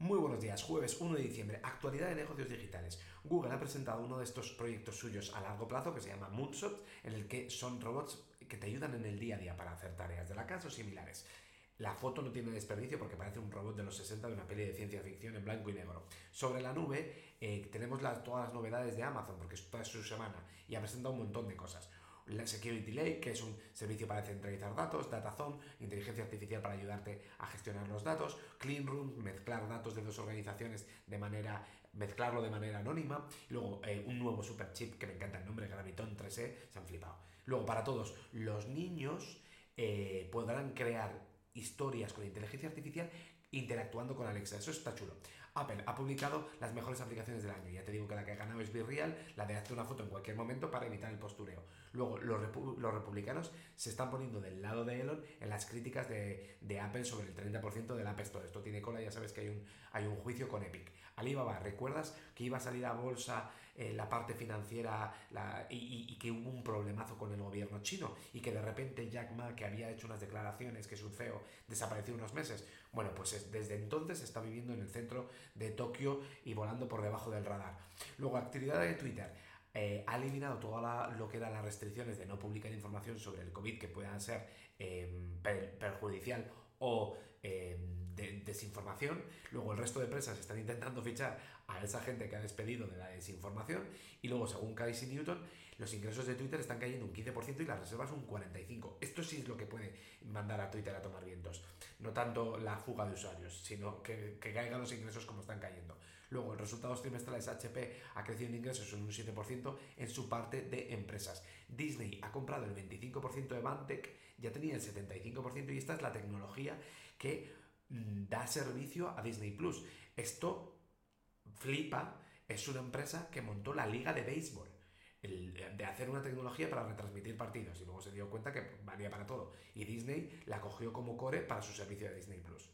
Muy buenos días, jueves 1 de diciembre, actualidad de negocios digitales. Google ha presentado uno de estos proyectos suyos a largo plazo que se llama Moonshot, en el que son robots que te ayudan en el día a día para hacer tareas de la casa o similares. La foto no tiene desperdicio porque parece un robot de los 60 de una peli de ciencia ficción en blanco y negro. Sobre la nube eh, tenemos todas las novedades de Amazon porque es toda su semana y ha presentado un montón de cosas la Security Lake, que es un servicio para centralizar datos, DataZone, inteligencia artificial para ayudarte a gestionar los datos, Clean Room, mezclar datos de dos organizaciones de manera, mezclarlo de manera anónima, luego eh, un nuevo super chip que me encanta el nombre, Graviton 3E, se han flipado. Luego, para todos los niños eh, podrán crear historias con inteligencia artificial interactuando con Alexa. Eso está chulo. Apple ha publicado las mejores aplicaciones del año. Ya te digo que la que ha ganado es Virreal, la de hacer una foto en cualquier momento para evitar el postureo. Luego, los, republicanos se están poniendo del lado de Elon en las críticas de, Apple sobre el 30% del App Store. Esto tiene cola, ya sabes que hay un, hay un juicio con Epic. Alibaba, ¿recuerdas que iba a salir a bolsa eh, la parte financiera y, que hubo un problemazo con el gobierno chino? Y que de repente Jack Ma, que había hecho unas declaraciones, que es un CEO, desapareció unos meses. Bueno, pues desde entonces está viviendo en el centro de Tokio y volando por debajo del radar. Luego, actividad de Twitter. Eh, ha eliminado todo lo que eran las restricciones de no publicar información sobre el COVID que puedan ser em, perjudicial o de desinformación. Luego el resto de empresas están intentando fichar a esa gente que ha despedido de la desinformación. Y luego, según Casey Newton, los ingresos de Twitter están cayendo un 15% y las reservas un 45%. Esto sí es lo que puede mandar a Twitter a tomar vientos. No tanto la fuga de usuarios, sino que, caigan los ingresos como están cayendo. Luego, en resultados trimestrales, HP ha crecido en ingresos en un 7% en su parte de empresas. Disney ha comprado el 25% de Mantec, ya tenía el 75% y esta es la tecnología que da servicio a Disney Plus. Esto flipa, es una empresa que montó la liga de béisbol. de hacer una tecnología para retransmitir partidos y luego se dio cuenta que valía para todo. Y Disney la cogió como core para su servicio de Disney Plus.